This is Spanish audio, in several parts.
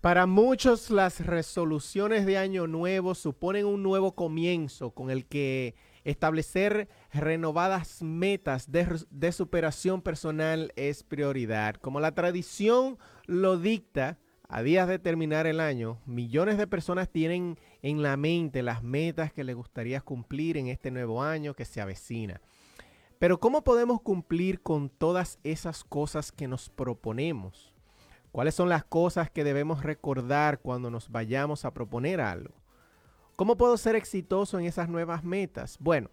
Para muchos las resoluciones de año nuevo suponen un nuevo comienzo con el que establecer renovadas metas de, superación personal es prioridad. Como la tradición lo dicta, a días de terminar el año, millones de personas tienen en la mente las metas que les gustaría cumplir en este nuevo año que se avecina. Pero ¿cómo podemos cumplir con todas esas cosas que nos proponemos? ¿Cuáles son las cosas que debemos recordar cuando nos vayamos a proponer algo? ¿Cómo puedo ser exitoso en esas nuevas metas? Bueno,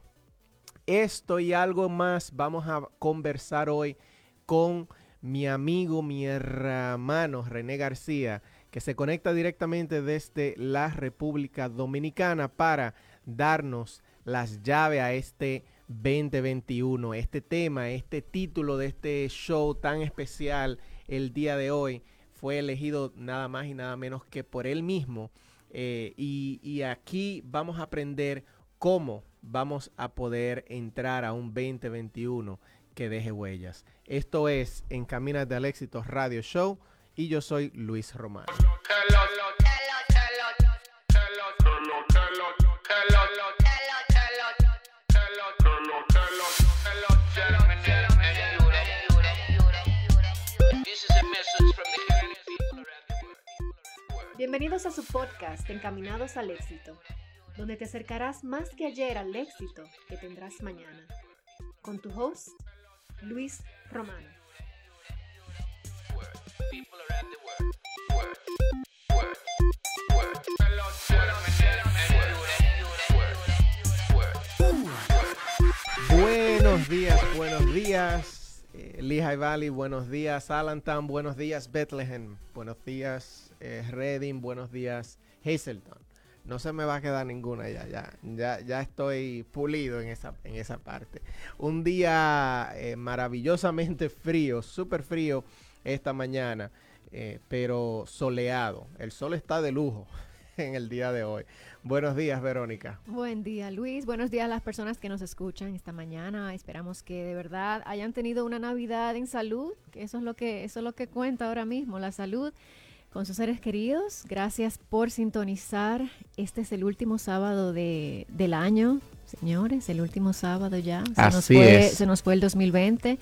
esto y algo más vamos a conversar hoy con mi amigo, mi hermano René García, que se conecta directamente desde la República Dominicana para darnos las llaves a este 2021, este tema, este título de este show tan especial el día de hoy fue elegido nada más y nada menos que por él mismo. Eh, y, y aquí vamos a aprender cómo vamos a poder entrar a un 2021 que deje huellas. Esto es Encamínate al Éxito Radio Show y yo soy Luis Román. Bienvenidos a su podcast Encaminados al Éxito, donde te acercarás más que ayer al éxito que tendrás mañana. Con tu host, Luis Romano. Buenos días, buenos días, eh, Lehigh Valley, buenos días, Allentown, buenos días, Bethlehem, buenos días, eh, Reading, buenos días, Hazelton. No se me va a quedar ninguna ya, ya, ya, ya estoy pulido en esa, en esa parte. Un día eh, maravillosamente frío, súper frío esta mañana, eh, pero soleado. El sol está de lujo en el día de hoy. Buenos días, Verónica. Buen día, Luis. Buenos días a las personas que nos escuchan esta mañana. Esperamos que de verdad hayan tenido una Navidad en salud, eso es lo que eso es lo que cuenta ahora mismo, la salud con sus seres queridos. Gracias por sintonizar. Este es el último sábado de, del año, señores, el último sábado ya. Se, Así nos fue, es. se nos fue el 2020.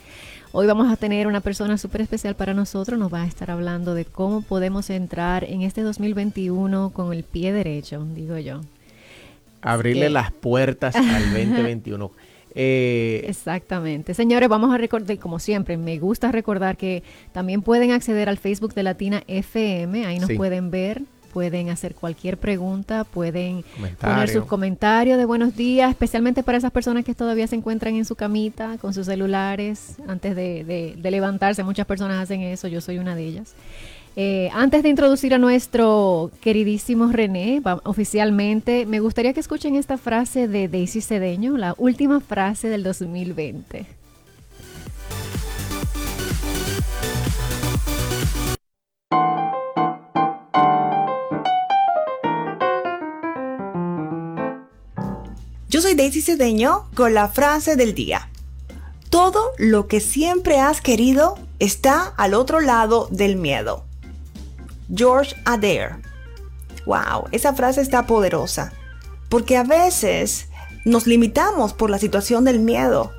Hoy vamos a tener una persona súper especial para nosotros. Nos va a estar hablando de cómo podemos entrar en este 2021 con el pie derecho, digo yo. Abrirle que- las puertas al 2021. Eh, Exactamente. Señores, vamos a recordar, como siempre, me gusta recordar que también pueden acceder al Facebook de Latina FM, ahí nos Sí. pueden ver, pueden hacer cualquier pregunta, pueden poner sus comentarios de buenos días, especialmente para esas personas que todavía se encuentran en su camita con sus celulares antes de, de- de levantarse. Muchas personas hacen eso, yo soy una de ellas. Eh, antes de introducir a nuestro queridísimo René, oficialmente, me gustaría que escuchen esta frase de Daisy Cedeño, la última frase del 2020. Yo soy Daisy Cedeño con la frase del día. Todo lo que siempre has querido está al otro lado del miedo. George Adair. Wow, esa frase está poderosa. Porque a veces nos limitamos por la situación del miedo.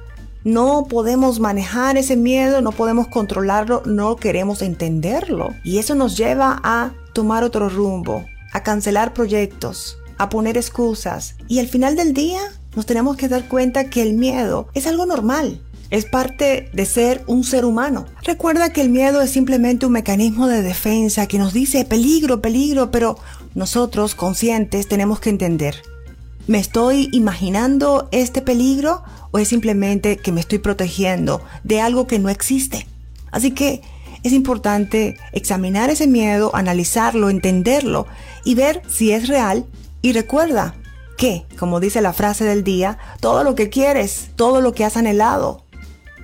No podemos manejar ese miedo, no podemos controlarlo, no queremos entenderlo. Y eso nos lleva a tomar otro rumbo, a cancelar proyectos, a poner excusas. Y al final del día nos tenemos que dar cuenta que el miedo es algo normal. Es parte de ser un ser humano. Recuerda que el miedo es simplemente un mecanismo de defensa que nos dice peligro, peligro, pero nosotros conscientes tenemos que entender. ¿Me estoy imaginando este peligro o es simplemente que me estoy protegiendo de algo que no existe? Así que es importante examinar ese miedo, analizarlo, entenderlo y ver si es real. Y recuerda que, como dice la frase del día, todo lo que quieres, todo lo que has anhelado,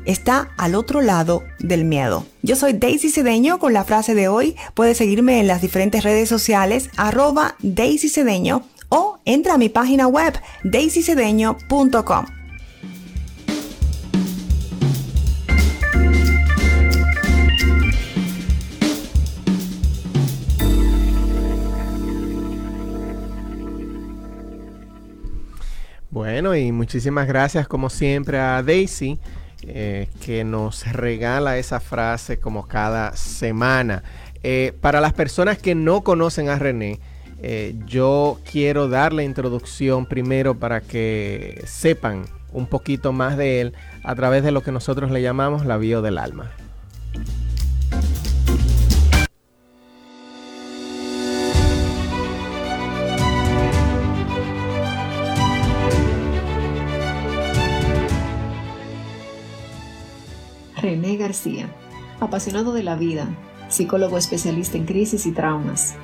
está al otro lado del miedo. Yo soy Daisy Cedeño con la frase de hoy. Puedes seguirme en las diferentes redes sociales arroba Daisy Cedeño o entra a mi página web daisycedeño.com. Bueno, y muchísimas gracias como siempre a Daisy eh, que nos regala esa frase como cada semana. Eh, para las personas que no conocen a René, eh, yo quiero dar la introducción primero para que sepan un poquito más de él a través de lo que nosotros le llamamos la bio del alma. René García, apasionado de la vida, psicólogo especialista en crisis y traumas.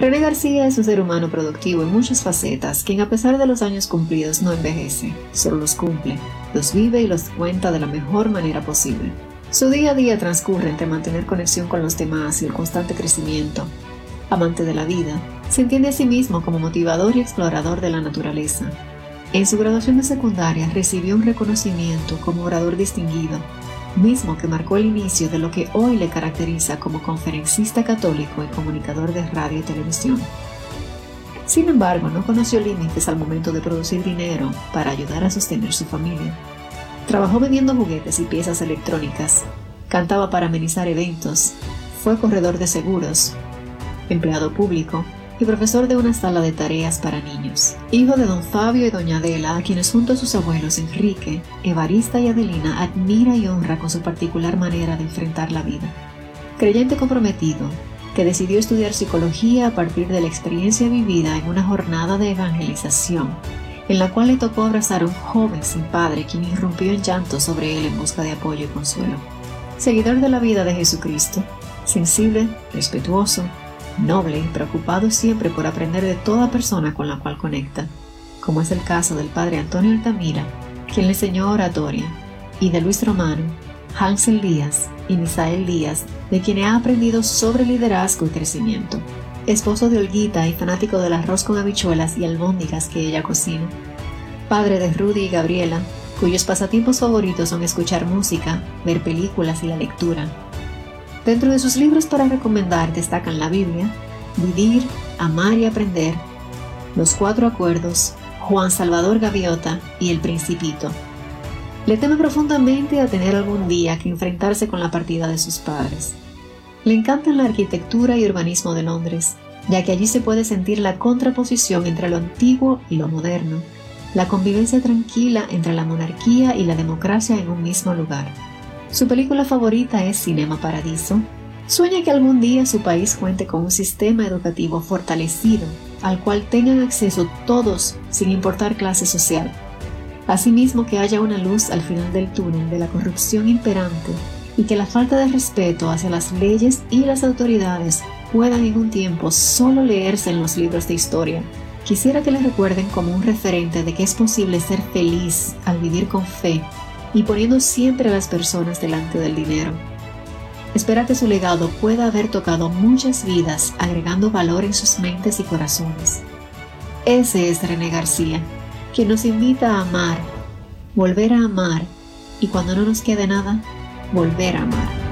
René García es un ser humano productivo en muchas facetas, quien a pesar de los años cumplidos no envejece, solo los cumple, los vive y los cuenta de la mejor manera posible. Su día a día transcurre entre mantener conexión con los demás y el constante crecimiento. Amante de la vida, se entiende a sí mismo como motivador y explorador de la naturaleza. En su graduación de secundaria recibió un reconocimiento como orador distinguido mismo que marcó el inicio de lo que hoy le caracteriza como conferencista católico y comunicador de radio y televisión. Sin embargo, no conoció límites al momento de producir dinero para ayudar a sostener su familia. Trabajó vendiendo juguetes y piezas electrónicas, cantaba para amenizar eventos, fue corredor de seguros, empleado público y profesor de una sala de tareas para niños. Hijo de don Fabio y doña Adela, a quienes junto a sus abuelos Enrique, Evarista y Adelina admira y honra con su particular manera de enfrentar la vida. Creyente comprometido, que decidió estudiar psicología a partir de la experiencia vivida en una jornada de evangelización, en la cual le tocó abrazar a un joven sin padre quien irrumpió en llanto sobre él en busca de apoyo y consuelo. Seguidor de la vida de Jesucristo, sensible, respetuoso, noble y preocupado siempre por aprender de toda persona con la cual conecta, como es el caso del padre Antonio Altamira, quien le enseñó oratoria, y de Luis Romano, Hansel Díaz y Misael Díaz, de quien ha aprendido sobre liderazgo y crecimiento. Esposo de Olguita y fanático del arroz con habichuelas y albóndigas que ella cocina. Padre de Rudy y Gabriela, cuyos pasatiempos favoritos son escuchar música, ver películas y la lectura. Dentro de sus libros para recomendar destacan la Biblia, Vivir, Amar y Aprender, Los Cuatro Acuerdos, Juan Salvador Gaviota y El Principito. Le teme profundamente a tener algún día que enfrentarse con la partida de sus padres. Le encanta la arquitectura y urbanismo de Londres, ya que allí se puede sentir la contraposición entre lo antiguo y lo moderno, la convivencia tranquila entre la monarquía y la democracia en un mismo lugar. Su película favorita es Cinema Paradiso. Sueña que algún día su país cuente con un sistema educativo fortalecido al cual tengan acceso todos sin importar clase social. Asimismo que haya una luz al final del túnel de la corrupción imperante y que la falta de respeto hacia las leyes y las autoridades puedan en un tiempo solo leerse en los libros de historia. Quisiera que le recuerden como un referente de que es posible ser feliz al vivir con fe y poniendo siempre a las personas delante del dinero. Espera que su legado pueda haber tocado muchas vidas agregando valor en sus mentes y corazones. Ese es René García, quien nos invita a amar, volver a amar y cuando no nos quede nada, volver a amar.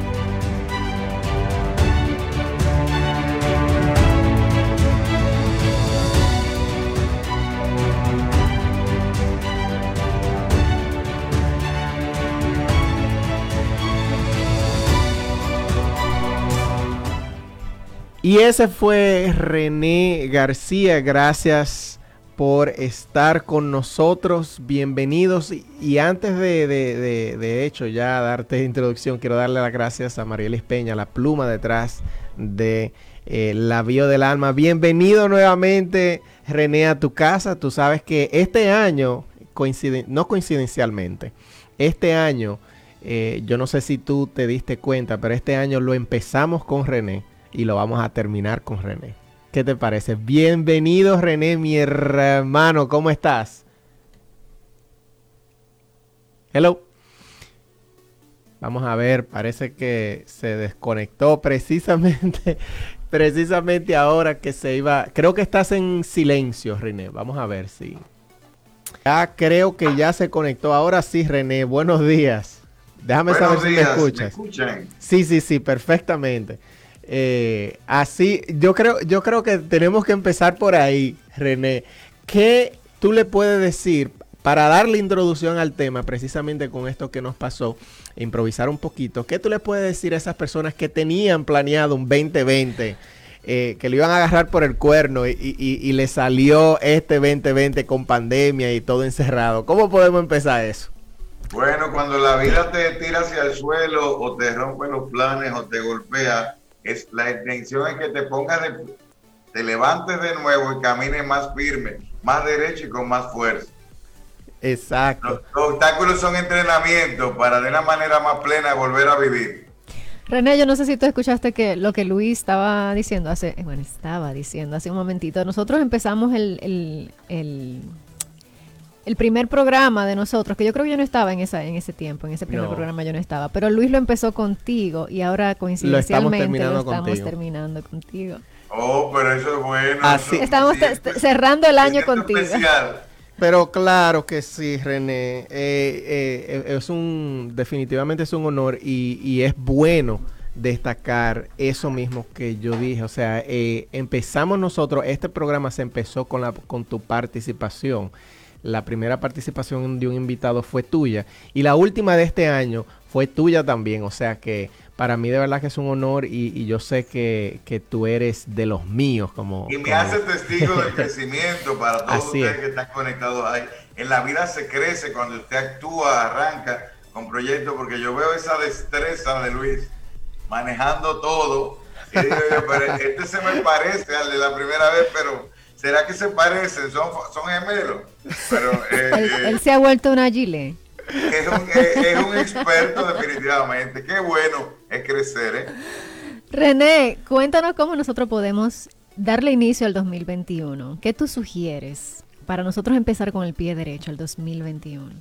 Y ese fue René García. Gracias por estar con nosotros. Bienvenidos. Y, antes de, de, hecho, ya darte introducción, quiero darle las gracias a Marielis Peña, la pluma detrás de eh, la bio del alma. Bienvenido nuevamente, René, a tu casa. Tú sabes que este año, no coincidencialmente, este año, eh, yo no sé si tú te diste cuenta, pero este año lo empezamos con René y lo vamos a terminar con René. ¿Qué te parece? Bienvenido René, mi hermano, ¿cómo estás? Hello. Vamos a ver, parece que se desconectó precisamente, precisamente ahora que se iba. Creo que estás en silencio, René. Vamos a ver si. Ya creo que ya se conectó. Ahora sí, René. Buenos días. Déjame saber si me escuchas. Sí, sí, sí, perfectamente. Eh, así, yo creo, yo creo que tenemos que empezar por ahí, René. ¿Qué tú le puedes decir para darle introducción al tema, precisamente con esto que nos pasó, improvisar un poquito, ¿qué tú le puedes decir a esas personas que tenían planeado un 2020? Eh, que lo iban a agarrar por el cuerno y, y, le salió este 2020 con pandemia y todo encerrado. ¿Cómo podemos empezar eso? Bueno, cuando la vida te tira hacia el suelo o te rompe los planes o te golpea, es la intención es que te pongas de, te levantes de nuevo y camines más firme, más derecho y con más fuerza. Exacto. Los, obstáculos son entrenamiento para de una manera más plena volver a vivir. René, yo no sé si tú escuchaste que lo que Luis estaba diciendo hace, bueno, estaba diciendo hace un momentito. Nosotros empezamos el, el, el, primer programa de nosotros, que yo creo que yo no estaba en esa, en ese tiempo, en ese primer programa yo no estaba, pero Luis lo empezó contigo y ahora coincidencialmente lo estamos terminando, contigo. Oh, pero eso es bueno. Estamos cerrando el año contigo. Pero claro que sí, René. Eh, eh, es un, definitivamente es un honor y, es bueno destacar eso mismo que yo dije. O sea, eh, empezamos nosotros, este programa se empezó con, la, con tu participación. La primera participación de un invitado fue tuya y la última de este año fue tuya también. O sea que para mí de verdad que es un honor y, yo sé que, tú eres de los míos. como Y me hace testigo del crecimiento para todos ustedes que están conectados ahí. En la vida se crece cuando usted actúa, arranca con proyectos, porque yo veo esa destreza de Luis manejando todo. Y digo este se me parece al de la primera vez, pero ¿será que se parecen? Son, son gemelos. Pero, eh, él, eh, se ha vuelto una gile. Es un, es, un, experto definitivamente. Qué bueno es crecer. ¿eh? René, cuéntanos cómo nosotros podemos darle inicio al 2021. ¿Qué tú sugieres para nosotros empezar con el pie derecho al 2021?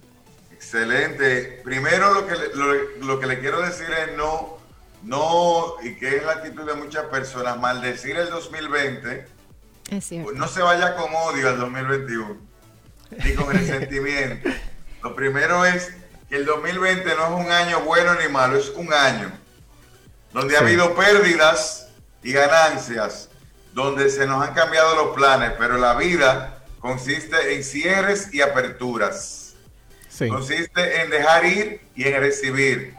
Excelente. Primero lo que, lo, lo que le quiero decir es no, no, y que es la actitud de muchas personas, maldecir el 2020. Es cierto. no se vaya con odio al 2021, ni con resentimiento. Lo primero es que el 2020 no es un año bueno ni malo, es un año donde ha habido pérdidas y ganancias, donde se nos han cambiado los planes, pero la vida consiste en cierres y aperturas. Consiste en dejar ir y en recibir.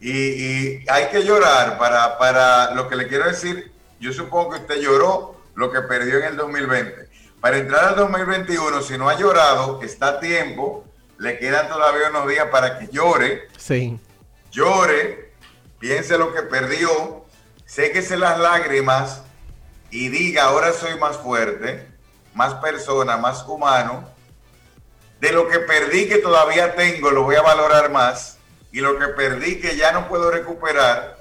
Y, hay que llorar para, para lo que le quiero decir. Yo supongo que usted lloró lo que perdió en el 2020. Para entrar al 2021, si no ha llorado, está a tiempo le quedan todavía unos días para que llore. Sí. Llore, piense lo que perdió, séquese las lágrimas y diga, ahora soy más fuerte, más persona, más humano. De lo que perdí que todavía tengo, lo voy a valorar más. Y lo que perdí que ya no puedo recuperar,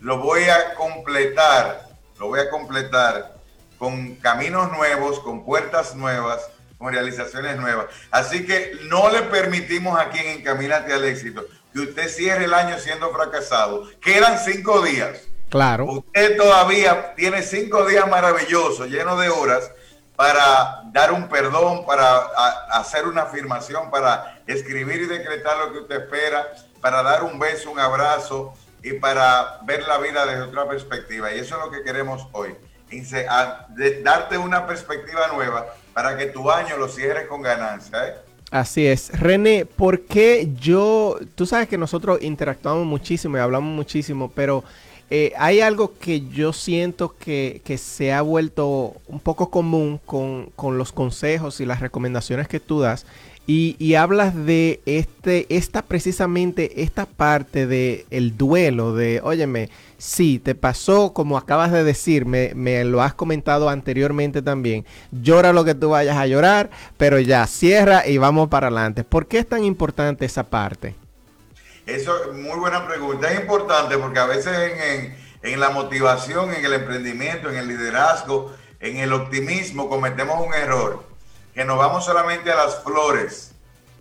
lo voy a completar, lo voy a completar con caminos nuevos, con puertas nuevas, con realizaciones nuevas. Así que no le permitimos aquí en Encamínate al éxito que usted cierre el año siendo fracasado. Quedan cinco días. Claro. Usted todavía tiene cinco días maravillosos, llenos de horas, para dar un perdón, para hacer una afirmación, para escribir y decretar lo que usted espera, para dar un beso, un abrazo y para ver la vida desde otra perspectiva. Y eso es lo que queremos hoy. Darte una perspectiva nueva para que tu año lo cierres con ganancia. ¿eh? Así es. René, ¿por qué yo, tú sabes que nosotros interactuamos muchísimo y hablamos muchísimo, pero eh, hay algo que yo siento que, se ha vuelto un poco común con, con, los consejos y las recomendaciones que tú das y, hablas de este, esta precisamente, esta parte del el duelo, de, óyeme, sí, te pasó como acabas de decir, me, me, lo has comentado anteriormente también, llora lo que tú vayas a llorar, pero ya, cierra y vamos para adelante. ¿Por qué es tan importante esa parte? Eso es muy buena pregunta, es importante porque a veces en, en la motivación, en el emprendimiento, en el liderazgo, en el optimismo cometemos un error que nos vamos solamente a las flores,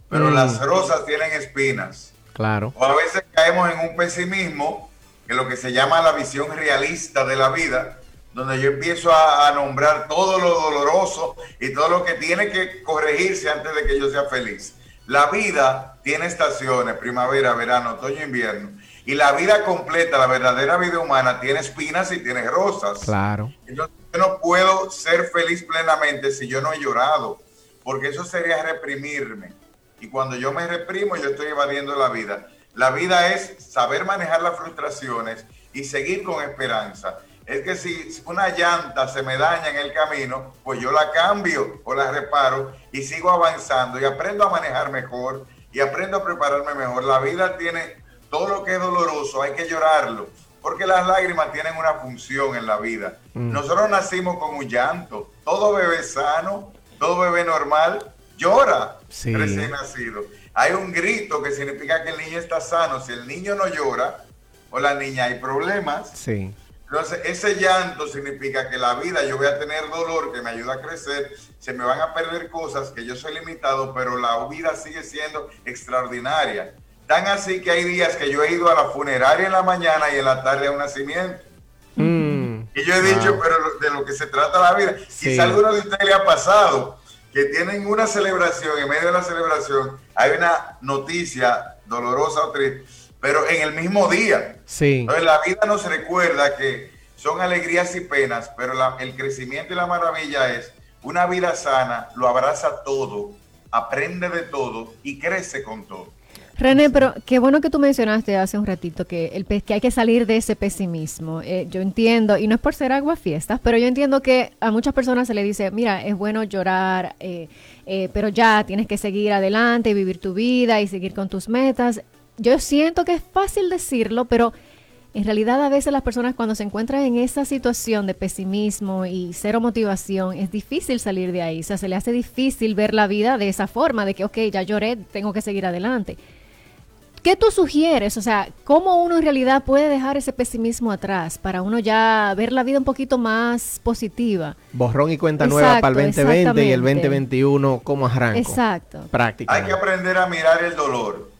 pero las mm. rosas tienen espinas. Claro. O a veces caemos en un pesimismo, es lo que se llama la visión realista de la vida, donde yo empiezo a, nombrar todo lo doloroso y todo lo que tiene que corregirse antes de que yo sea feliz. La vida tiene estaciones, primavera, verano, otoño, invierno. Y la vida completa, la verdadera vida humana, tiene espinas y tiene rosas. Claro. Entonces, yo no puedo ser feliz plenamente si yo no he llorado, porque eso sería reprimirme. Y cuando yo me reprimo, yo estoy evadiendo la vida. La vida es saber manejar las frustraciones y seguir con esperanza. Es que si una llanta se me daña en el camino, pues yo la cambio o la reparo y sigo avanzando y aprendo a manejar mejor y aprendo a prepararme mejor. La vida tiene todo lo que es doloroso, hay que llorarlo, porque las lágrimas tienen una función en la vida. Mm. Nosotros nacimos con un llanto, todo bebé sano, todo bebé normal llora recién nacido. Hay un grito que significa que el niño está sano. Si el niño no llora o la niña hay problemas. Sí. Entonces, ese llanto significa que la vida yo voy a tener dolor que me ayuda a crecer, se me van a perder cosas que yo soy limitado, pero la vida sigue siendo extraordinaria. Tan así que hay días que yo he ido a la funeraria en la mañana y en la tarde a un nacimiento. Mm. Y yo he dicho, pero de lo que se trata la vida. Si alguno de ustedes le ha pasado que tienen una celebración, en medio de la celebración hay una noticia dolorosa o triste, pero en el mismo día. Sí. Entonces la vida nos recuerda que son alegrías y penas, pero el crecimiento y la maravilla es una vida sana, lo abraza todo, aprende de todo y crece con todo. René, pero qué bueno que tú mencionaste hace un ratito que, el, que hay que salir de ese pesimismo. Eh, yo entiendo, y no es por ser agua fiestas, pero yo entiendo que a muchas personas se le dice, mira, es bueno llorar, eh, eh, pero ya tienes que seguir adelante y vivir tu vida y seguir con tus metas. Yo siento que es fácil decirlo, pero en realidad a veces las personas cuando se encuentran en esa situación de pesimismo y cero motivación, es difícil salir de ahí. O sea, se le hace difícil ver la vida de esa forma, de que, ok, ya lloré, tengo que seguir adelante. ¿Qué tú sugieres? O sea, ¿cómo uno en realidad puede dejar ese pesimismo atrás para uno ya ver la vida un poquito más positiva? Borrón y cuenta nueva para el 2020 y el 2021, ¿cómo arranco? Exacto. Hay que aprender a mirar el dolor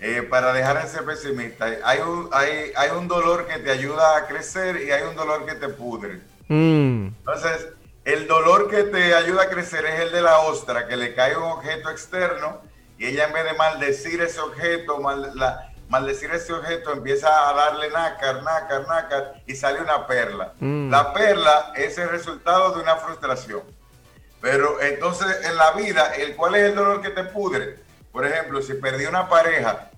eh, para dejar de ser pesimista. Hay un, hay, hay un dolor que te ayuda a crecer y hay un dolor que te pudre. Mm. Entonces, el dolor que te ayuda a crecer es el de la ostra, que le cae un objeto externo y ella en vez de maldecir ese objeto, maldecir ese objeto, empieza a darle nácar, nácar, nácar y sale una perla. Mm. La perla es el resultado de una frustración. Pero entonces en la vida, el, ¿cuál es el dolor que te pudre? Por ejemplo, si perdí una pareja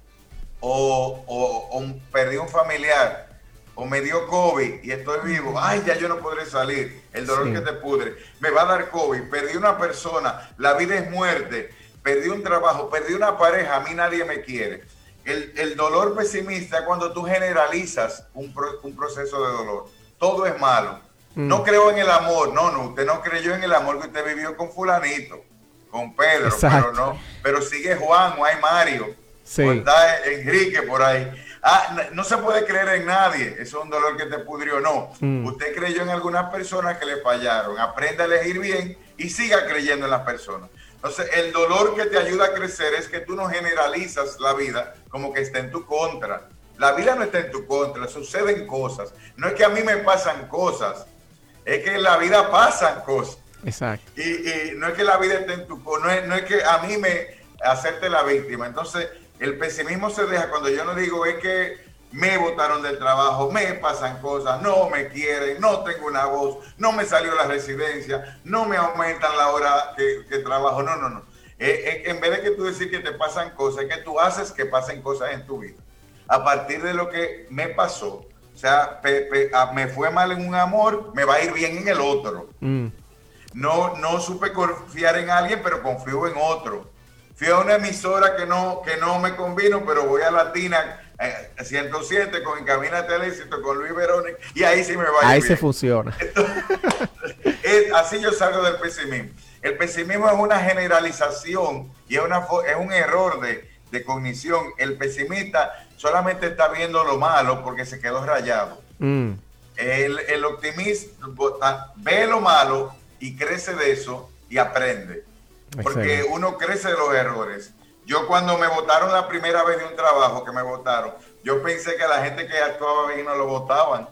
o, perdí un familiar o me dio COVID y estoy vivo, ay, ya yo no podré salir, el dolor que te pudre, me va a dar COVID, perdí una persona, la vida es muerte, perdí un trabajo, perdí una pareja, a mí nadie me quiere. El, dolor pesimista es cuando tú generalizas un, proceso de dolor. Todo es malo. Mm. No creo en el amor. No, no, usted no creyó en el amor que usted vivió con fulanito, con Pedro, pero no. Pero sigue Juan o hay Mario. Sí. O está Enrique por ahí. Ah, no, se puede creer en nadie. Eso es un dolor que te pudrió. No. Mm. Usted creyó en algunas personas que le fallaron. Aprenda a elegir bien y siga creyendo en las personas. Entonces, el dolor que te ayuda a crecer es que tú no generalizas la vida como que está en tu contra. La vida no está en tu contra, suceden cosas. No es que a mí me pasan cosas, es que en la vida pasan cosas. Exacto. Y, no es que la vida esté en tu no es, no es que a mí me hacerte la víctima. Entonces, el pesimismo se deja cuando yo no digo es que me botaron del trabajo, me pasan cosas, no me quieren, no tengo una voz, no me salió la residencia, no me aumentan la hora que, trabajo, no, no, no. Eh, eh, en vez de que tú decir que te pasan cosas, que tú haces que pasen cosas en tu vida. A partir de lo que me pasó, o sea, me fue mal en un amor, me va a ir bien en el otro. Mm. No, no supe confiar en alguien, pero confío en otro. Fui a una emisora que no, que no me convino, pero voy a Latina 107 eh, con Encamínate al éxito con Luis Verónica y ahí sí me va Ahí se funciona. así yo salgo del pesimismo. El pesimismo es una generalización y es, una, es un error de, de cognición. El pesimista solamente está viendo lo malo porque se quedó rayado. Mm. El, el, optimista ve lo malo y crece de eso y aprende. Porque uno crece de los errores. Yo cuando me votaron la primera vez de un trabajo que me votaron, yo pensé que la gente que actuaba bien no lo votaban.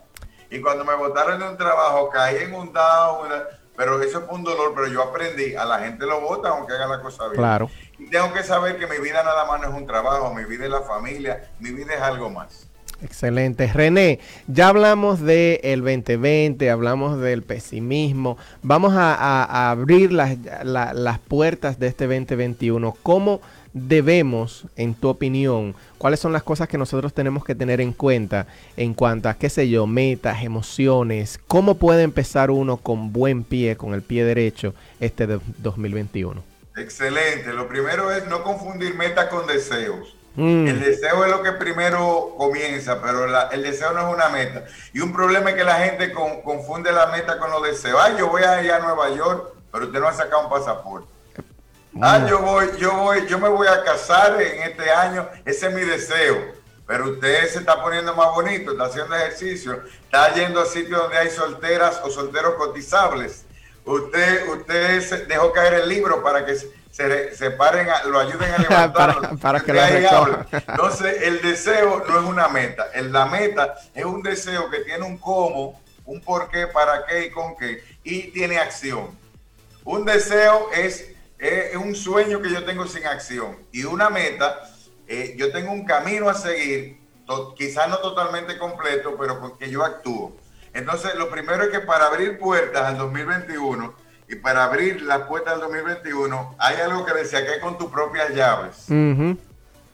Y cuando me votaron de un trabajo, caí en un down, pero eso fue un dolor, pero yo aprendí, a la gente lo vota aunque haga la cosa bien. Claro. Y tengo que saber que mi vida nada más no es un trabajo, mi vida es la familia, mi vida es algo más. Excelente. René, ya hablamos del el 2020, hablamos del pesimismo. Vamos a, abrir las, las puertas de este 2021. ¿Cómo debemos, en tu opinión, cuáles son las cosas que nosotros tenemos que tener en cuenta en cuanto a, qué sé yo, metas, emociones? ¿Cómo puede empezar uno con buen pie, con el pie derecho, este de 2021? Excelente. Lo primero es no confundir metas con deseos. Mm. El deseo es lo que primero comienza, pero el deseo no es una meta. Y un problema es que la gente confunde la meta con los deseos. Ah, yo voy a ir a Nueva York, pero usted no ha sacado un pasaporte. Ah, yo voy, yo voy, yo me voy a casar en este año, ese es mi deseo. Pero usted se está poniendo más bonito, está haciendo ejercicio, está yendo a sitios donde hay solteras o solteros cotizables. Usted, usted dejó caer el libro para que se, se paren, lo ayuden a levantarlo. para, que Entonces, el deseo no es una meta. La meta es un deseo que tiene un cómo, un por qué, para qué y con qué, y tiene acción. Un deseo es es un sueño que yo tengo sin acción y una meta, eh, yo tengo un camino a seguir, quizás no totalmente completo, pero porque yo actúo. Entonces, lo primero es que para abrir puertas al 2021 y para abrir las puertas al 2021, hay algo que decía que es con tus propias llaves.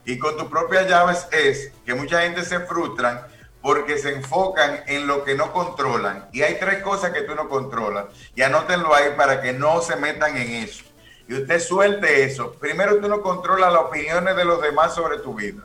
Y con tus propias llaves es que mucha gente se frustran porque se enfocan en lo que no controlan. Y hay tres cosas que tú no controlas. Y anótenlo ahí para que no se metan en eso y usted suelte eso, primero tú no controlas las opiniones de los demás sobre tu vida.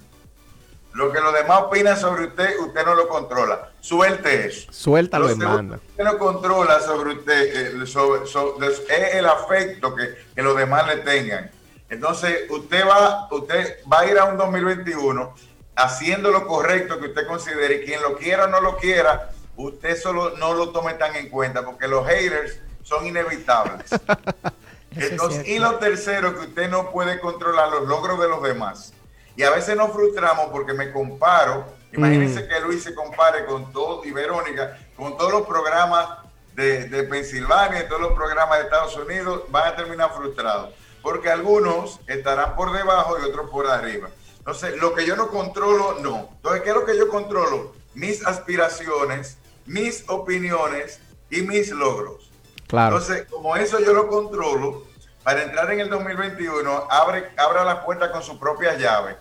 Lo que los demás opinan sobre usted, usted no lo controla. Suelte eso. Suéltalo y manda. Usted no controla sobre usted, eh, sobre, es el afecto que, que, los demás le tengan. Entonces, usted va, usted va a ir a un 2021 haciendo lo correcto que usted considere. Y quien lo quiera o no lo quiera, usted solo no lo tome tan en cuenta, porque los haters son inevitables. Entonces, y lo tercero, que usted no puede controlar los logros de los demás. Y a veces nos frustramos porque me comparo. Imagínense mm. que Luis se compare con todo, y Verónica, con todos los programas de, de Pensilvania y todos los programas de Estados Unidos, van a terminar frustrados. Porque algunos estarán por debajo y otros por arriba. Entonces, lo que yo no controlo, no. Entonces, ¿qué es lo que yo controlo? Mis aspiraciones, mis opiniones y mis logros. Entonces, como eso yo lo controlo, para entrar en el 2021, abre, abra la puerta con su propia llave.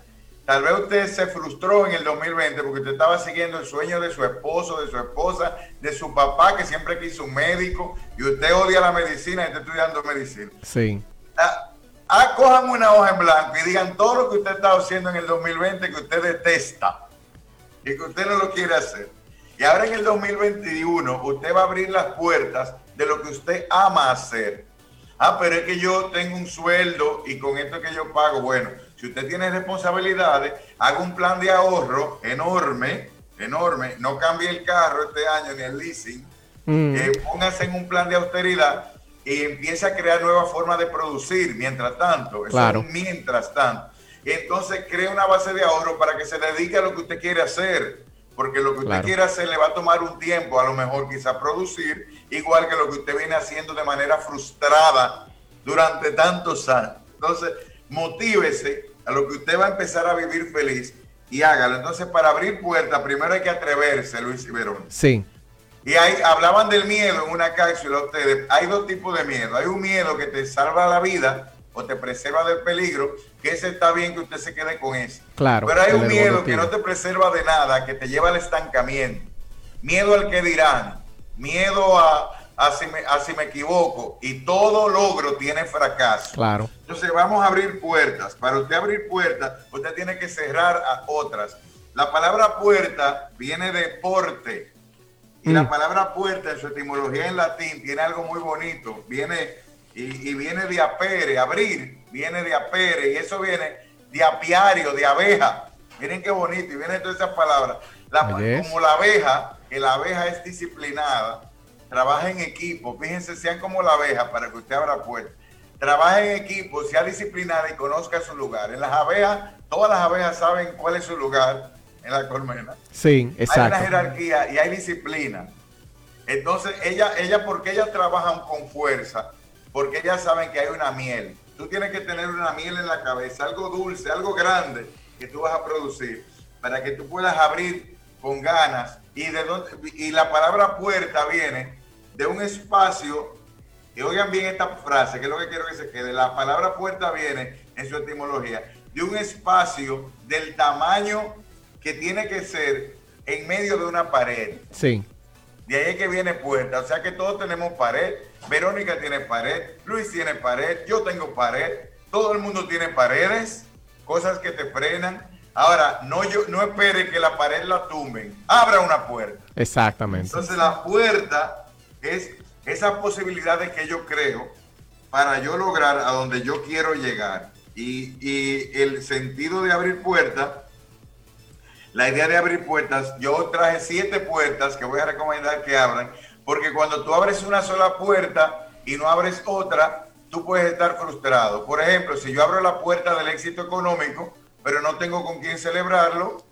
Tal vez usted se frustró en el 2020 porque usted estaba siguiendo el sueño de su esposo, de su esposa, de su papá que siempre quiso un médico y usted odia la medicina y está estudiando medicina. Sí. Ah, ah, cojan una hoja en blanco y digan todo lo que usted estaba haciendo en el 2020 que usted detesta y que usted no lo quiere hacer. Y ahora en el 2021 usted va a abrir las puertas de lo que usted ama hacer. Ah, pero es que yo tengo un sueldo y con esto que yo pago, bueno, si usted tiene responsabilidades, haga un plan de ahorro enorme, enorme, no cambie el carro este año ni el leasing, mm. eh, póngase en un plan de austeridad y empiece a crear nuevas formas de producir mientras tanto, claro. mientras tanto. Entonces crea una base de ahorro para que se dedique a lo que usted quiere hacer porque lo que usted quiere hacer le va a tomar un tiempo, a lo mejor quizá producir, igual que lo que usted viene haciendo de manera frustrada durante tantos años. Entonces, motívese a lo que usted va a empezar a vivir feliz y hágalo. Entonces, para abrir puertas, primero hay que atreverse, Luis Iberón. Sí. Y ahí hablaban del miedo en una cápsula ustedes. Hay dos tipos de miedo. Hay un miedo que te salva la vida o te preserva del peligro, que ese está bien que usted se quede con ese. Claro. Pero hay un miedo que no te preserva de nada, que te lleva al estancamiento. Miedo al que dirán, miedo a, a, si, me, a si me equivoco. Y todo logro tiene fracaso. Claro. Entonces vamos a abrir puertas. Para usted abrir puertas, usted tiene que cerrar a otras. La palabra puerta viene de porte. Y la mm. palabra puerta en su etimología en latín tiene algo muy bonito. Viene y, viene de apere, abrir, viene de apere, y eso viene de apiario, de abeja. Miren qué bonito, y viene todas esas palabras. como la abeja, que la abeja es disciplinada, trabaja en equipo, fíjense, sean como la abeja para que usted abra puertas. Trabaja en equipo, sea disciplinada y conozca su lugar. En las abejas, todas las abejas saben cuál es su lugar en la colmena. Sí, exacto. Hay una jerarquía y hay disciplina. Entonces, ella, ella, porque ellas trabajan con fuerza, porque ellas saben que hay una miel. Tú tienes que tener una miel en la cabeza, algo dulce, algo grande que tú vas a producir para que tú puedas abrir con ganas. Y, de y la palabra puerta viene de un espacio, y oigan bien esta frase, que es lo que quiero que se quede, la palabra puerta viene en su etimología, de un espacio del tamaño que tiene que ser en medio de una pared. Sí. De ahí es que viene puerta. O sea que todos tenemos pared. Verónica tiene pared. Luis tiene pared. Yo tengo pared. Todo el mundo tiene paredes. Cosas que te frenan. Ahora, no, yo, no espere que la pared la tumben. Abra una puerta. Exactamente. Entonces la puerta es esa posibilidad de que yo creo para yo lograr a donde yo quiero llegar. Y, y el sentido de abrir puertas la idea de abrir puertas, yo traje siete puertas que voy a recomendar que abran, porque cuando tú abres una sola puerta y no abres otra, tú puedes estar frustrado. Por ejemplo, si yo abro la puerta del éxito económico, pero no tengo con quién celebrarlo,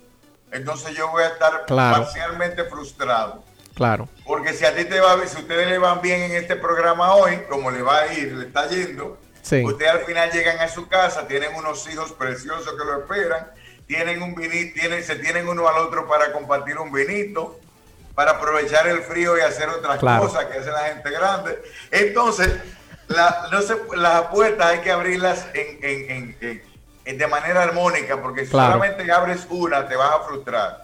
entonces yo voy a estar parcialmente frustrado. Claro. Porque si a ti te va, si ustedes le van bien en este programa hoy, como le va a ir, le está yendo, ustedes al final llegan a su casa, tienen unos hijos preciosos que lo esperan tienen un vinito, tienen, se tienen uno al otro para compartir un vinito, para aprovechar el frío y hacer otras cosas que hace la gente grande. Entonces, la, no las puertas hay que abrirlas en, de manera armónica, porque si solamente abres una, te vas a frustrar.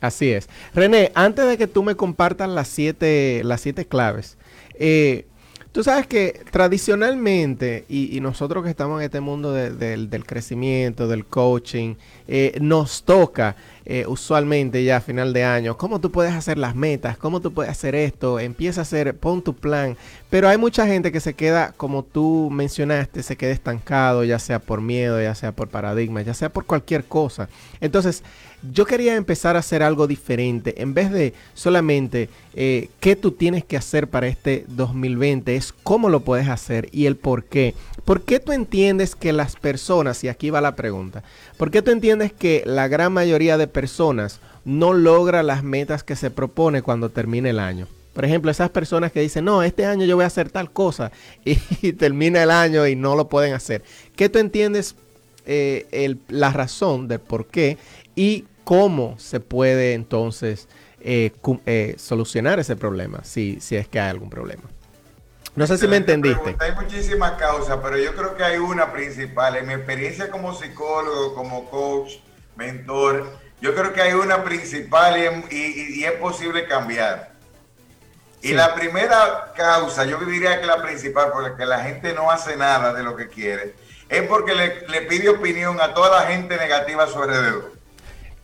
Así es. René, antes de que tú me compartas las siete, las siete claves, eh, Tú sabes que tradicionalmente, y, nosotros que estamos en este mundo del crecimiento, del coaching, eh, nos toca eh, usualmente ya a final de año, cómo tú puedes hacer las metas, cómo tú puedes hacer esto, empieza a hacer, pon tu plan. Pero hay mucha gente que se queda, como tú mencionaste, se queda estancado, ya sea por miedo, ya sea por paradigma, ya sea por cualquier cosa. Entonces, yo quería empezar a hacer algo diferente. En vez de solamente eh, qué tú tienes que hacer para este 2020, es cómo lo puedes hacer y el por qué. ¿Por qué tú entiendes que las personas, y aquí va la pregunta, ¿por qué tú entiendes que la gran mayoría de personas no logra las metas que se propone cuando termine el año? Por ejemplo, esas personas que dicen, no, este año yo voy a hacer tal cosa y, termina el año y no lo pueden hacer. ¿Qué tú entiendes eh, la razón de por qué y cómo se puede entonces eh, eh, solucionar ese problema, si, si es que hay algún problema. No sé si me entendiste. Hay muchísimas causas, pero yo creo que hay una principal. En mi experiencia como psicólogo, como coach, mentor, yo creo que hay una principal y, es posible cambiar. Y la primera causa, yo diría que la principal, por la que la gente no hace nada de lo que quiere, es porque le, le pide opinión a toda la gente negativa a su alrededor.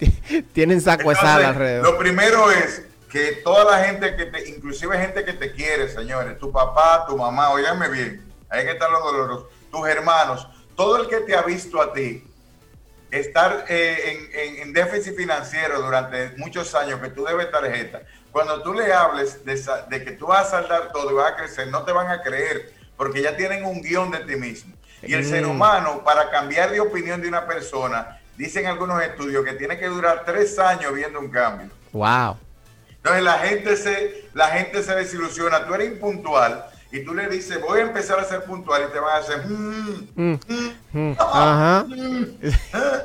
Tienen saco alrededor. Lo primero es que toda la gente que te, inclusive gente que te quiere, señores, tu papá, tu mamá, óigame bien, ahí que están los dolorosos, tus hermanos, todo el que te ha visto a ti estar eh, en, déficit financiero durante muchos años, que tú debes tarjeta, cuando tú le hables de, de, que tú vas a saldar todo y vas a crecer, no te van a creer, porque ya tienen un guion de ti mismo. Y el ser mm. humano, para cambiar de opinión de una persona, dicen algunos estudios que tiene que durar tres años viendo un cambio. Wow. Entonces la gente se, la gente se desilusiona. Tú eres impuntual y tú le dices, voy a empezar a ser puntual y te van a hacer... Mm, mm, mm.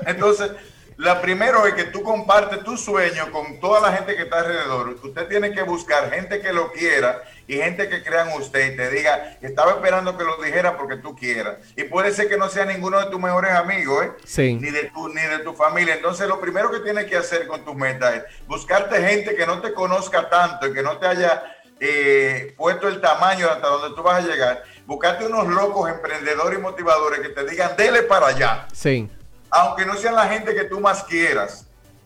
Entonces, la primero es que tú compartes tu sueño con toda la gente que está alrededor. Usted tiene que buscar gente que lo quiera y gente que crea en usted y te diga, estaba esperando que lo dijera porque tú quieras. Y puede ser que no sea ninguno de tus mejores amigos, ¿eh? Sí. Ni de tu, ni de tu familia. Entonces, lo primero que tienes que hacer con tus metas es buscarte gente que no te conozca tanto y que no te haya eh, puesto el tamaño hasta donde tú vas a llegar. Buscarte unos locos emprendedores y motivadores que te digan, dele para allá. Sí aunque no sean la gente que tú más quieras,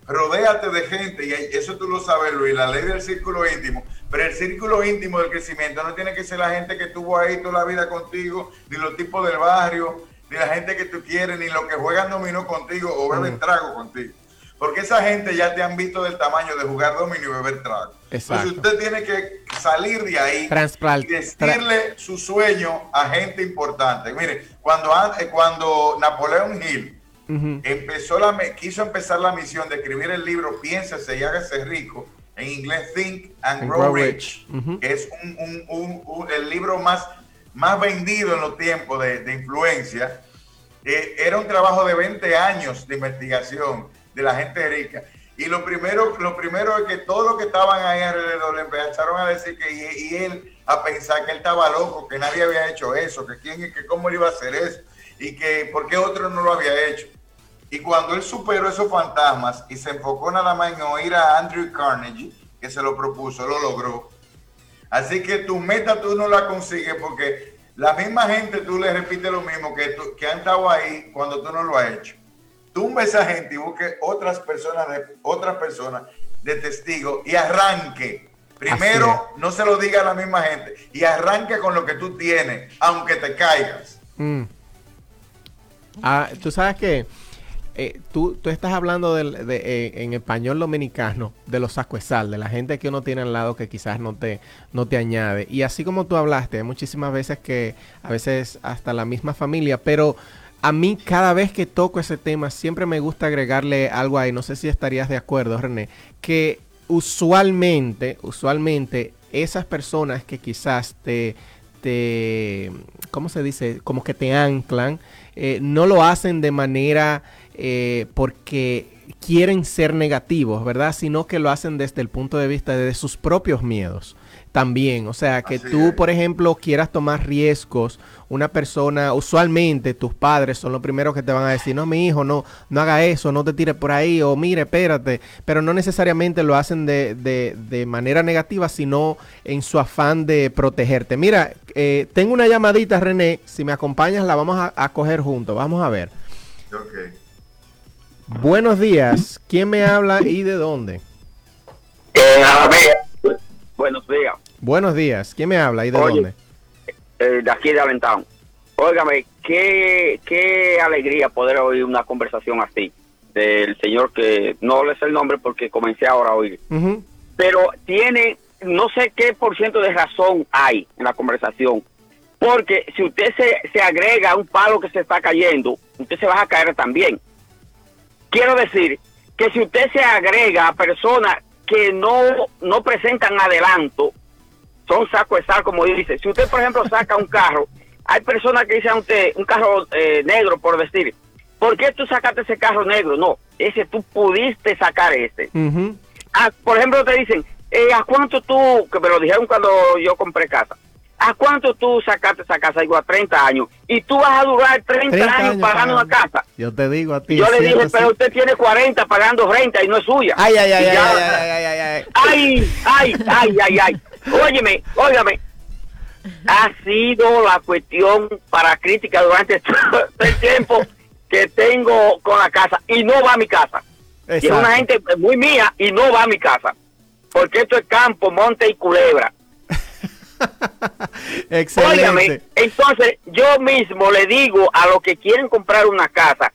rodéate de gente, y eso tú lo sabes, Luis, la ley del círculo íntimo, pero el círculo íntimo del crecimiento no tiene que ser la gente que estuvo ahí toda la vida contigo, ni los tipos del barrio, ni la gente que tú quieres, ni los que juegan dominó contigo o beben trago contigo. Porque esa gente ya te han visto del tamaño de jugar dominio y beber trago. Entonces usted tiene que salir de ahí y decirle su sueño a gente importante. Mire, cuando, cuando Napoleón Hill Empezó la, quiso empezar la misión de escribir el libro Piénsese y hágase rico, en inglés Think and, Grow, Rich, que es el libro más, más vendido en los tiempos de, influencia. Eh, era un trabajo de 20 años de investigación de la gente rica. Y lo primero, lo primero es que todos los que estaban ahí alrededor le empezaron a decir que y, él a pensar que él estaba loco, que nadie había hecho eso, que quién que cómo él iba a hacer eso y que por qué otro no lo había hecho. Y cuando él superó esos fantasmas y se enfocó nada más en oír a Andrew Carnegie, que se lo propuso, lo logró. Así que tu meta tú no la consigues porque la misma gente tú le repites lo mismo que, que han estado ahí cuando tú no lo has hecho. Tumba esa gente y busque otras personas de otras personas de testigo y arranque. Primero, no se lo diga a la misma gente y arranque con lo que tú tienes, aunque te caigas. Mm. Ah, tú sabes que eh, tú, tú, estás hablando eh, en español dominicano de los sal, de la gente que uno tiene al lado que quizás no te, no te añade. Y así como tú hablaste, muchísimas veces que a veces hasta la misma familia, pero a mí cada vez que toco ese tema siempre me gusta agregarle algo ahí, no sé si estarías de acuerdo René, que usualmente, usualmente esas personas que quizás te, te ¿cómo se dice? Como que te anclan, eh, no lo hacen de manera eh, porque quieren ser negativos, ¿verdad? Sino que lo hacen desde el punto de vista de sus propios miedos también. O sea, que tú, por ejemplo, quieras tomar riesgos, una persona, usualmente tus padres son los primeros que te van a decir, no, mi hijo, no, no haga eso, no te tires por ahí, o mire, espérate, pero no necesariamente lo hacen de, de, de manera negativa, sino en su afán de protegerte. Mira, eh, tengo una llamadita, René, si me acompañas la vamos a, a coger juntos, vamos a ver. Okay. Buenos días. ¿Quién me habla y de dónde? Eh, buenos días. Buenos días. ¿Quién me habla y de dónde? Eh, de aquí de Alentón. Óigame, qué, qué alegría poder oír una conversación así del señor que no le sé el nombre porque comencé ahora a oír. Pero tiene, no sé qué por ciento de razón hay en la conversación. Porque si usted se, se agrega a un palo que se está cayendo, usted se va a caer también. Quiero decir que si usted se agrega a personas que no, no presentan adelanto, son saco de sal, como dice. Si usted, por ejemplo, saca un carro, hay personas que dicen a usted, un carro eh, negro, por decir, ¿por qué tú sacaste ese carro negro? No, ese tú pudiste sacar ese. Ah, por ejemplo, te dicen, eh, ¿a cuánto tú, que me lo dijeron cuando yo compré casa, ¿A cuánto tú sacaste esa casa? Digo, a 30 años. Y tú vas a durar 30, años, pagando una casa. Yo te digo a ti. Yo le dije, pero usted tiene 40 pagando renta y no es suya. Ay, ay, ay, ya, ay, ay, ay, ay, ay, ay, ay, ay ay Óyeme, óigame. Ha sido la cuestión para crítica durante el tiempo que tengo con la casa y no va a mi casa. Es una gente muy mía y no va a mi casa. Porque esto es campo, monte y culebra. Excelente. entonces yo mismo le digo a los que quieren comprar una casa,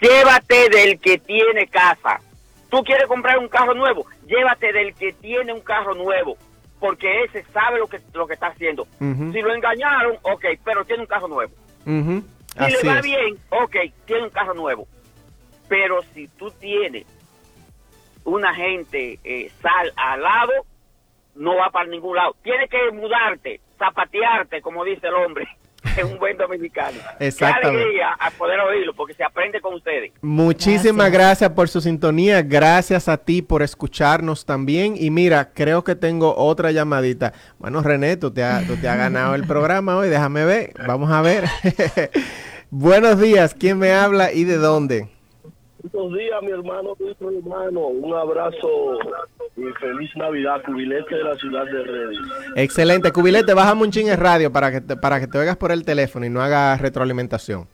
llévate del que tiene casa. Tú quieres comprar un carro nuevo, llévate del que tiene un carro nuevo, porque ese sabe lo que, lo que está haciendo. Si lo engañaron, ok, pero tiene un carro nuevo. Si le va bien, ok, tiene un carro nuevo. Pero si tú tienes una gente eh, sal al lado, no va para ningún lado. Tiene que mudarte, zapatearte, como dice el hombre. Es un buen dominicano. Exactamente. Qué alegría a poder oírlo, porque se aprende con ustedes. Muchísimas gracias. por su sintonía. Gracias a ti por escucharnos también. Y mira, creo que tengo otra llamadita. Bueno, René, tú te, has, tú te has ganado el programa hoy. Déjame ver. Vamos a ver. Buenos días. ¿Quién me habla y de dónde? Buenos días, mi hermano, nuestro hermano. Un abrazo y feliz Navidad, Cubilete de la ciudad de Redding. Excelente, Cubilete, bájame un ching en radio para que te, para que te oigas por el teléfono y no hagas retroalimentación.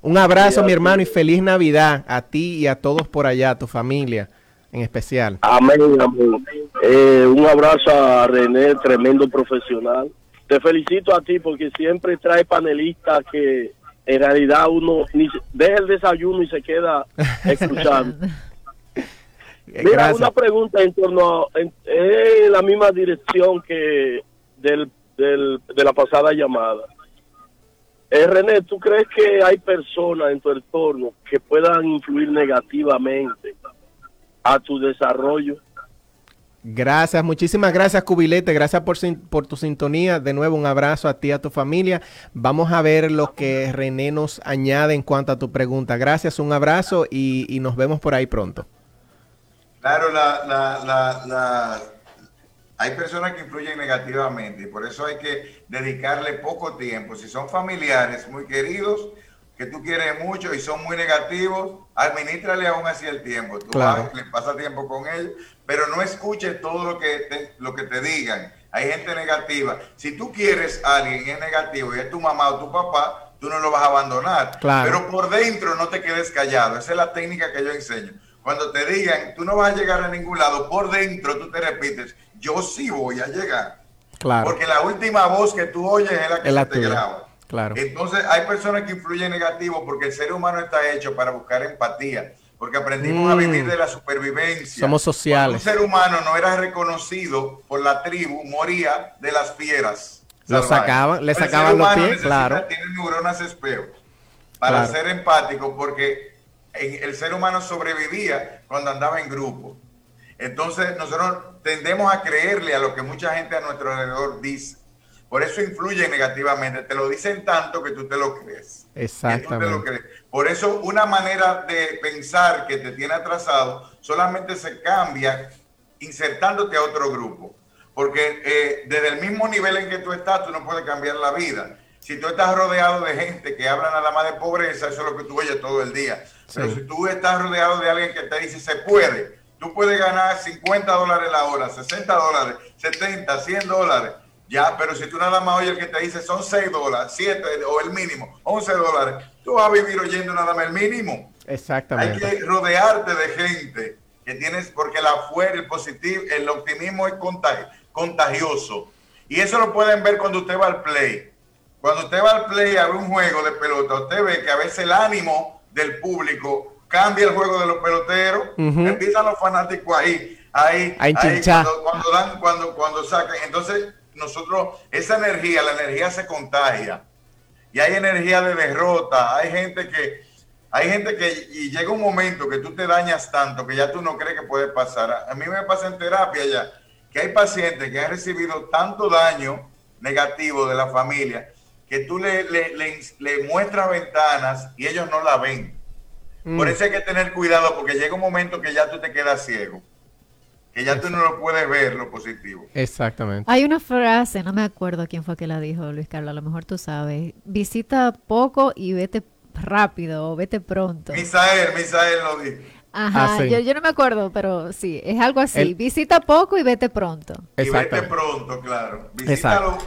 Un abrazo, mi hermano, y feliz Navidad a ti y a todos por allá, a tu familia en especial. Amén, amén. Eh, un abrazo a René, tremendo profesional. Te felicito a ti porque siempre trae panelistas que en realidad uno ni deja el desayuno y se queda escuchando. Mira, una pregunta en torno a en, la misma dirección que del, del, de la pasada llamada. Eh, René, ¿tú crees que hay personas en tu entorno que puedan influir negativamente a tu desarrollo? Gracias, muchísimas gracias Cubilete, gracias por, por tu sintonía. De nuevo un abrazo a ti y a tu familia. Vamos a ver lo que René nos añade en cuanto a tu pregunta. Gracias, un abrazo y, y nos vemos por ahí pronto. Claro, la, la, la, hay personas que influyen negativamente y por eso hay que dedicarle poco tiempo. Si son familiares muy queridos, que tú quieres mucho y son muy negativos, administrale aún así el tiempo. Tú vas, le pasas tiempo con ellos, pero no escuches todo lo que te, lo que te digan. Hay gente negativa. Si tú quieres a alguien y es negativo y es tu mamá o tu papá, tú no lo vas a abandonar. Pero por dentro no te quedes callado. Esa es la técnica que yo enseño. Cuando te digan, tú no vas a llegar a ningún lado, por dentro tú te repites, yo sí voy a llegar. Claro. Porque la última voz que tú oyes es la que se te graba. Claro. Entonces hay personas que influyen negativo porque el ser humano está hecho para buscar empatía, porque aprendimos a mm. vivir de la supervivencia. Somos sociales. un ser humano no era reconocido por la tribu, moría de las fieras. Lo sacaban, le sacaban los pies, claro. Tiene neuronas espejo para ser empático porque el ser humano sobrevivía cuando andaba en grupo. Entonces nosotros tendemos a creerle a lo que mucha gente a nuestro alrededor dice. Por eso influye negativamente. Te lo dicen tanto que tú te lo crees. Exactamente. Por eso una manera de pensar que te tiene atrasado solamente se cambia insertándote a otro grupo. Porque eh, desde el mismo nivel en que tú estás, tú no puedes cambiar la vida. Si tú estás rodeado de gente que habla nada más de pobreza, eso es lo que tú oyes todo el día. Pero si tú estás rodeado de alguien que te dice se puede, tú puedes ganar 50 dólares la hora, 60 dólares, 70, 100 dólares ya, pero si tú nada más oyes el que te dice son 6 dólares, 7 o el mínimo, 11 dólares, tú vas a vivir oyendo nada más el mínimo. Exactamente. Hay que rodearte de gente que tienes, porque la fuerza, el positivo, el optimismo es contagioso. Y eso lo pueden ver cuando usted va al play. Cuando usted va al play a ver un juego de pelota, usted ve que a veces el ánimo del público cambia el juego de los peloteros. Empiezan los fanáticos ahí, ahí, ahí cuando, cuando, dan, cuando, cuando sacan. Entonces, nosotros, esa energía, la energía se contagia. Y hay energía de derrota, hay gente que, hay gente que, y llega un momento que tú te dañas tanto que ya tú no crees que puede pasar. A mí me pasa en terapia ya, que hay pacientes que han recibido tanto daño negativo de la familia, que tú le, le, muestras ventanas y ellos no la ven. Por mm. eso hay que tener cuidado porque llega un momento que ya tú te quedas ciego que ya tú no lo puedes ver lo positivo. Exactamente. Hay una frase, no me acuerdo quién fue que la dijo, Luis Carlos, a lo mejor tú sabes. Visita poco y vete rápido o vete pronto. Misael, Misael lo dijo. Ajá, ah, yo, no me acuerdo, pero sí, es algo así. Visita poco y vete pronto. Y vete pronto, claro. Visítalo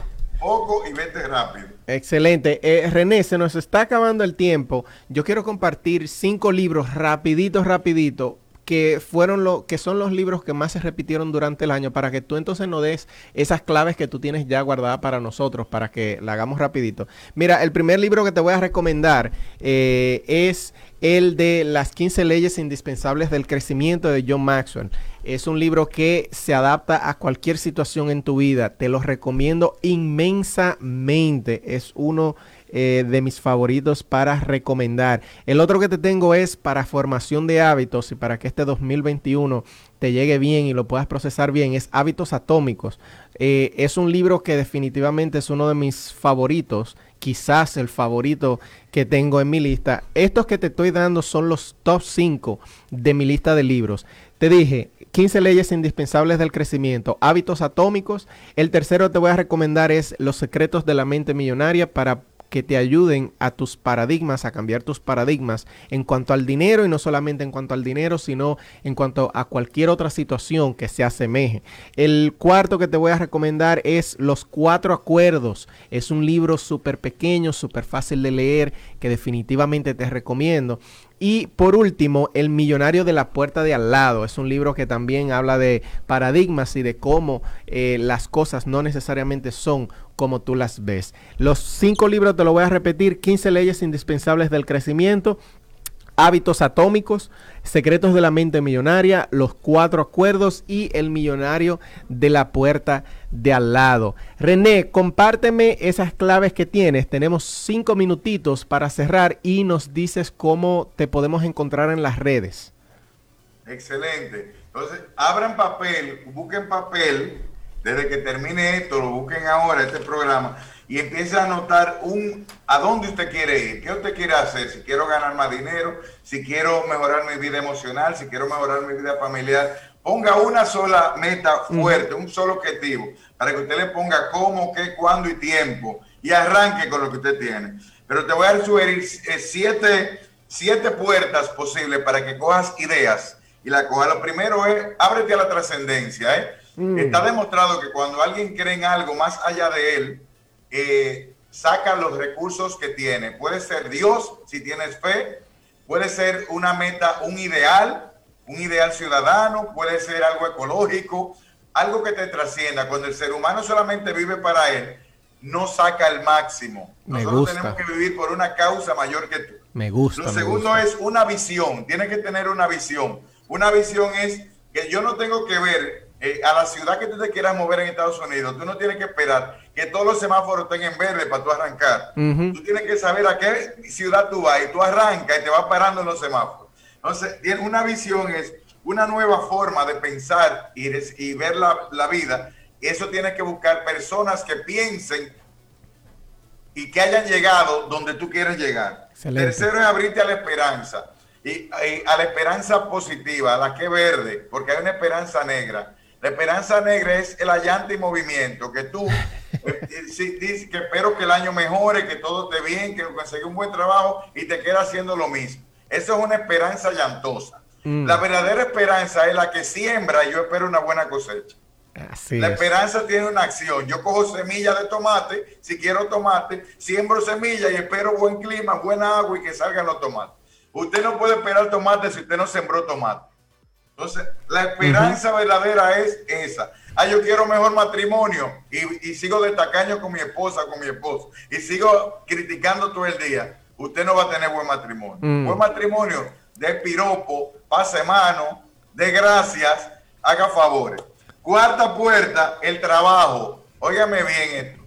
poco y vete rápido. Excelente. Eh, René, se nos está acabando el tiempo. Yo quiero compartir cinco libros rapidito, rapidito que fueron lo que son los libros que más se repitieron durante el año para que tú entonces no des esas claves que tú tienes ya guardadas para nosotros para que la hagamos rapidito. Mira, el primer libro que te voy a recomendar eh, es el de las 15 leyes indispensables del crecimiento de John Maxwell. Es un libro que se adapta a cualquier situación en tu vida. Te lo recomiendo inmensamente. Es uno eh, de mis favoritos para recomendar. El otro que te tengo es para formación de hábitos y para que este 2021 te llegue bien y lo puedas procesar bien, es Hábitos Atómicos. Eh, es un libro que definitivamente es uno de mis favoritos, quizás el favorito que tengo en mi lista. Estos que te estoy dando son los top 5 de mi lista de libros. Te dije, 15 leyes indispensables del crecimiento, hábitos atómicos. El tercero te voy a recomendar es Los secretos de la mente millonaria para que te ayuden a tus paradigmas, a cambiar tus paradigmas en cuanto al dinero y no solamente en cuanto al dinero, sino en cuanto a cualquier otra situación que se asemeje. El cuarto que te voy a recomendar es Los Cuatro Acuerdos. Es un libro súper pequeño, súper fácil de leer, que definitivamente te recomiendo. Y por último, El Millonario de la Puerta de Al lado. Es un libro que también habla de paradigmas y de cómo eh, las cosas no necesariamente son como tú las ves. Los cinco libros te lo voy a repetir. 15 leyes indispensables del crecimiento. Hábitos atómicos, secretos de la mente millonaria, los cuatro acuerdos y el millonario de la puerta de al lado. René, compárteme esas claves que tienes. Tenemos cinco minutitos para cerrar y nos dices cómo te podemos encontrar en las redes. Excelente. Entonces, abran papel, busquen papel, desde que termine esto, lo busquen ahora, este programa, y empiece a anotar un a dónde usted quiere ir, qué usted quiere hacer, si quiero ganar más dinero, si quiero mejorar mi vida emocional, si quiero mejorar mi vida familiar. Ponga una sola meta fuerte, un solo objetivo, para que usted le ponga cómo, qué, cuándo y tiempo y arranque con lo que usted tiene. Pero te voy a sugerir eh, siete, siete puertas posibles para que cojas ideas y la cojas. Lo primero es, ábrete a la trascendencia. ¿eh? Mm. Está demostrado que cuando alguien cree en algo más allá de él, eh, saca los recursos que tiene. Puede ser Dios, si tienes fe, puede ser una meta, un ideal, un ideal ciudadano, puede ser algo ecológico, algo que te trascienda. Cuando el ser humano solamente vive para él, no saca el máximo. Nosotros tenemos que vivir por una causa mayor que tú. Me gusta. Lo segundo es una visión. Tiene que tener una visión. Una visión es que yo no tengo que ver eh, a la ciudad que tú te quieras mover en Estados Unidos, tú no tienes que esperar que todos los semáforos estén en verde para tú arrancar. Tú tienes que saber a qué ciudad tú vas y tú arrancas y te vas parando en los semáforos. Entonces, tiene una visión es una nueva forma de pensar y, y ver la, la vida. Eso tiene que buscar personas que piensen y que hayan llegado donde tú quieres llegar. Tercero es abrirte a la esperanza. Y, y, a la esperanza positiva, a la que verde, porque hay una esperanza negra. La esperanza negra es el allante y movimiento, que tú eh, dices que espero que el año mejore, que todo esté bien, que consiga un buen trabajo y te queda haciendo lo mismo. Eso es una esperanza llantosa. Mm. La verdadera esperanza es la que siembra y yo espero una buena cosecha. la esperanza tiene una acción. Yo cojo semillas de tomate, si quiero tomate, siembro semillas y espero buen clima, buena agua y que salgan los tomates. Usted no puede esperar tomate si usted no sembró tomate. Entonces, la esperanza verdadera es esa. Ah, yo quiero mejor matrimonio y, sigo de tacaño con mi esposa, con mi esposo, y sigo criticando todo el día. Usted no va a tener buen matrimonio. Mm. Buen matrimonio de piropo, pase mano, de gracias, haga favores. Cuarta puerta, el trabajo. Óigame bien esto.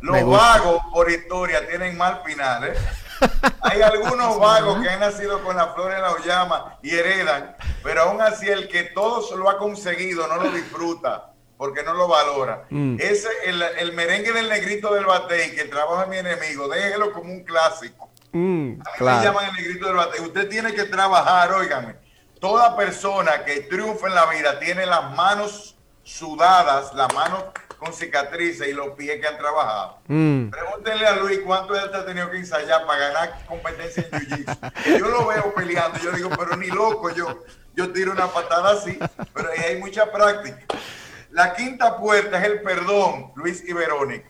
Los vagos por historia tienen mal final, ¿eh? Hay algunos vagos que han nacido con la flor en la llama y heredan, pero aún así el que todo lo ha conseguido no lo disfruta porque no lo valora. Mm. Ese, el, merengue del negrito del batey, que el trabajo es mi enemigo, déjelo como un clásico. Mm, a me llaman el negrito del batey. Usted tiene que trabajar, óigame. Toda persona que triunfa en la vida tiene las manos sudadas, las manos con cicatrices y los pies que han trabajado. Mm. Pregúntenle a Luis cuánto él ha tenido que ensayar para ganar competencia en jiu-jitsu. Yo lo veo peleando, yo digo, pero ni loco, yo, yo tiro una patada así, pero ahí hay mucha práctica. La quinta puerta es el perdón, Luis y Verónica.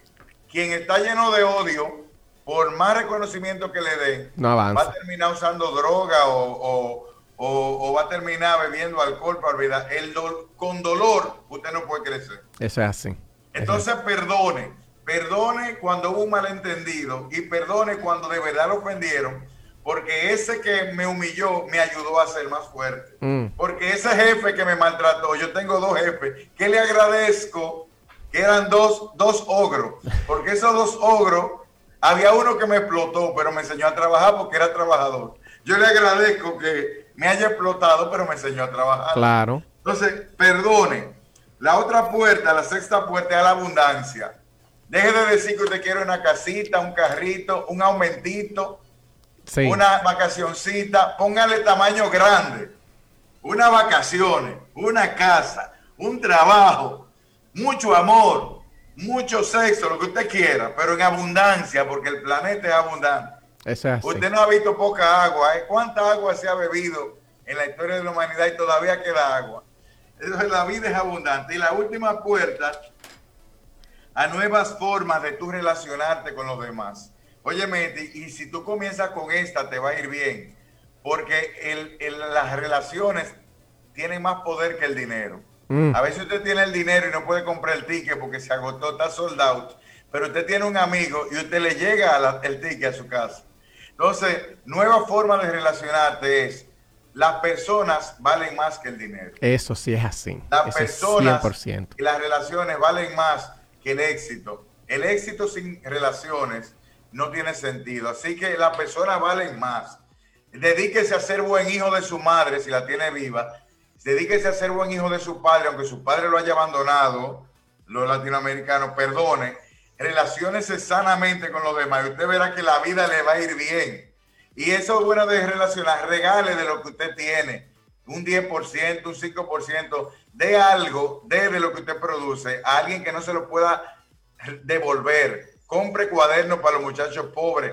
Quien está lleno de odio, por más reconocimiento que le den, va a terminar usando droga o, o, va a terminar bebiendo alcohol para olvidar. El con dolor, usted no puede crecer. Eso es así. Entonces perdone, perdone cuando hubo un malentendido y perdone cuando de verdad lo ofendieron, porque ese que me humilló me ayudó a ser más fuerte. Mm. Porque ese jefe que me maltrató, yo tengo dos jefes, que le agradezco que eran dos, dos ogros, porque esos dos ogros, había uno que me explotó, pero me enseñó a trabajar porque era trabajador. Yo le agradezco que me haya explotado, pero me enseñó a trabajar. Claro. Entonces, perdone, la otra puerta, la sexta puerta es la abundancia. Deje de decir que usted quiere una casita, un carrito, un aumentito, una vacacioncita. Póngale tamaño grande. Unas vacaciones, una casa, un trabajo, mucho amor, mucho sexo, lo que usted quiera, pero en abundancia, porque el planeta es abundante. Usted no ha visto poca agua. ¿eh? ¿Cuánta agua se ha bebido en la historia de la humanidad y todavía queda agua? la vida es abundante. Y la última puerta a nuevas formas de tú relacionarte con los demás. Óyeme, y si tú comienzas con esta, te va a ir bien. Porque las relaciones tienen más poder que el dinero. Mm. A veces usted tiene el dinero y no puede comprar el ticket porque se agotó, está sold out. Pero usted tiene un amigo y usted le llega el ticket a su casa. Entonces, nueva forma de relacionarte es las personas valen más que el dinero. Eso sí es así. Las personas y las relaciones valen más que el éxito. El éxito sin relaciones no tiene sentido. Así que las personas valen más. Dedíquese a ser buen hijo de su madre si la tiene viva. Dedíquese a ser buen hijo de su padre, aunque su padre lo haya abandonado, los latinoamericanos, perdone. relaciones sanamente con los demás y usted verá que la vida le va a ir bien. Y eso es bueno de relacionar, regale de lo que usted tiene, un 10%, un 5%, de algo, de, de lo que usted produce, a alguien que no se lo pueda devolver. Compre cuadernos para los muchachos pobres,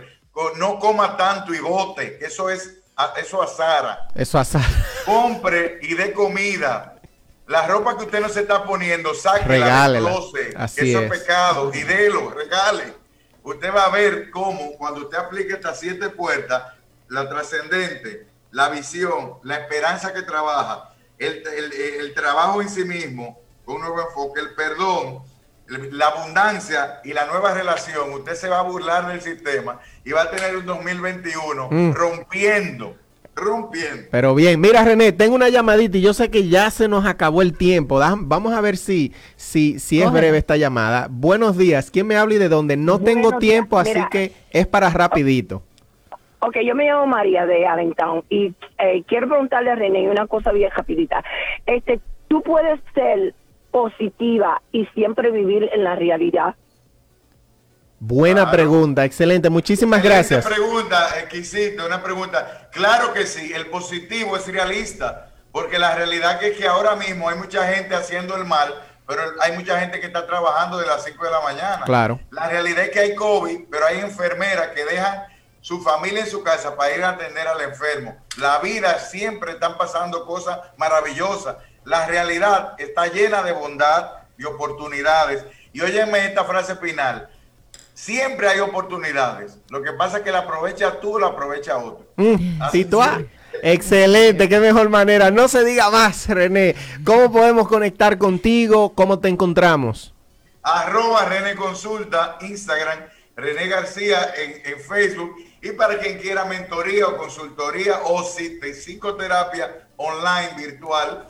no coma tanto y bote, eso es eso a Sara. Eso a Sara. Compre y dé comida. La ropa que usted no se está poniendo, sáquela del closet, Así eso es. pecado, y délo, regale. Usted va a ver cómo cuando usted aplique estas siete puertas, la trascendente, la visión, la esperanza que trabaja, el, el trabajo en sí mismo, con un nuevo enfoque, el perdón, la abundancia y la nueva relación, usted se va a burlar del sistema y va a tener un 2021 mm. rompiendo, rompiendo. Pero bien, mira René, tengo una llamadita y yo sé que ya se nos acabó el tiempo. vamos a ver si, si, si es breve esta llamada. Buenos días, ¿quién me habla y de dónde? No tengo tiempo, así que es para rapidito. Ok, yo me llamo María de Allentown y eh, quiero preguntarle a René una cosa bien rapidita. Este, tú puedes ser positiva y siempre vivir en la realidad? Buena pregunta, excelente, muchísimas gracias. Una pregunta, exquisita, una pregunta. Claro que sí, el positivo es realista, porque la realidad es que ahora mismo hay mucha gente haciendo el mal, pero hay mucha gente que está trabajando de las 5 de la mañana. Claro. La realidad es que hay COVID, pero hay enfermeras que dejan su familia en su casa para ir a atender al enfermo. La vida siempre están pasando cosas maravillosas la realidad está llena de bondad y oportunidades. Y óyeme esta frase final. Siempre hay oportunidades. Lo que pasa es que la aprovecha tú, la aprovecha otro. Mm, Excelente, qué mejor manera. No se diga más, René. ¿Cómo podemos conectar contigo? ¿Cómo te encontramos? Arroba René Consulta, Instagram, René García en, en Facebook. Y para quien quiera mentoría o consultoría o psicoterapia online virtual,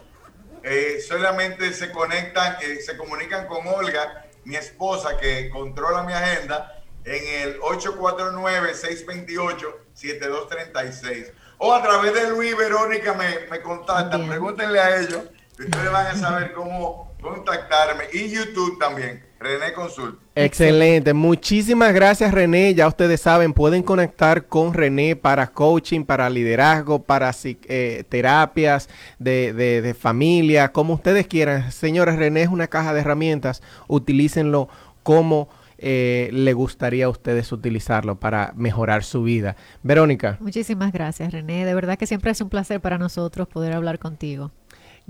eh, solamente se conectan, eh, se comunican con Olga, mi esposa, que controla mi agenda, en el 849-628-7236. O a través de Luis Verónica me, me contactan, pregúntenle a ellos, ustedes van a saber cómo contactarme. Y YouTube también. René Consult. Excelente, muchísimas gracias René. Ya ustedes saben, pueden conectar con René para coaching, para liderazgo, para eh, terapias de, de, familia, como ustedes quieran. Señores, René es una caja de herramientas, utilícenlo como eh, le gustaría a ustedes utilizarlo para mejorar su vida. Verónica. Muchísimas gracias René, de verdad que siempre es un placer para nosotros poder hablar contigo.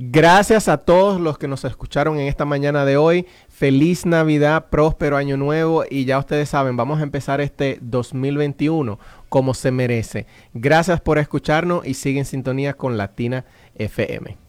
Gracias a todos los que nos escucharon en esta mañana de hoy. Feliz Navidad, próspero año nuevo y ya ustedes saben, vamos a empezar este 2021 como se merece. Gracias por escucharnos y sigue en sintonía con Latina FM.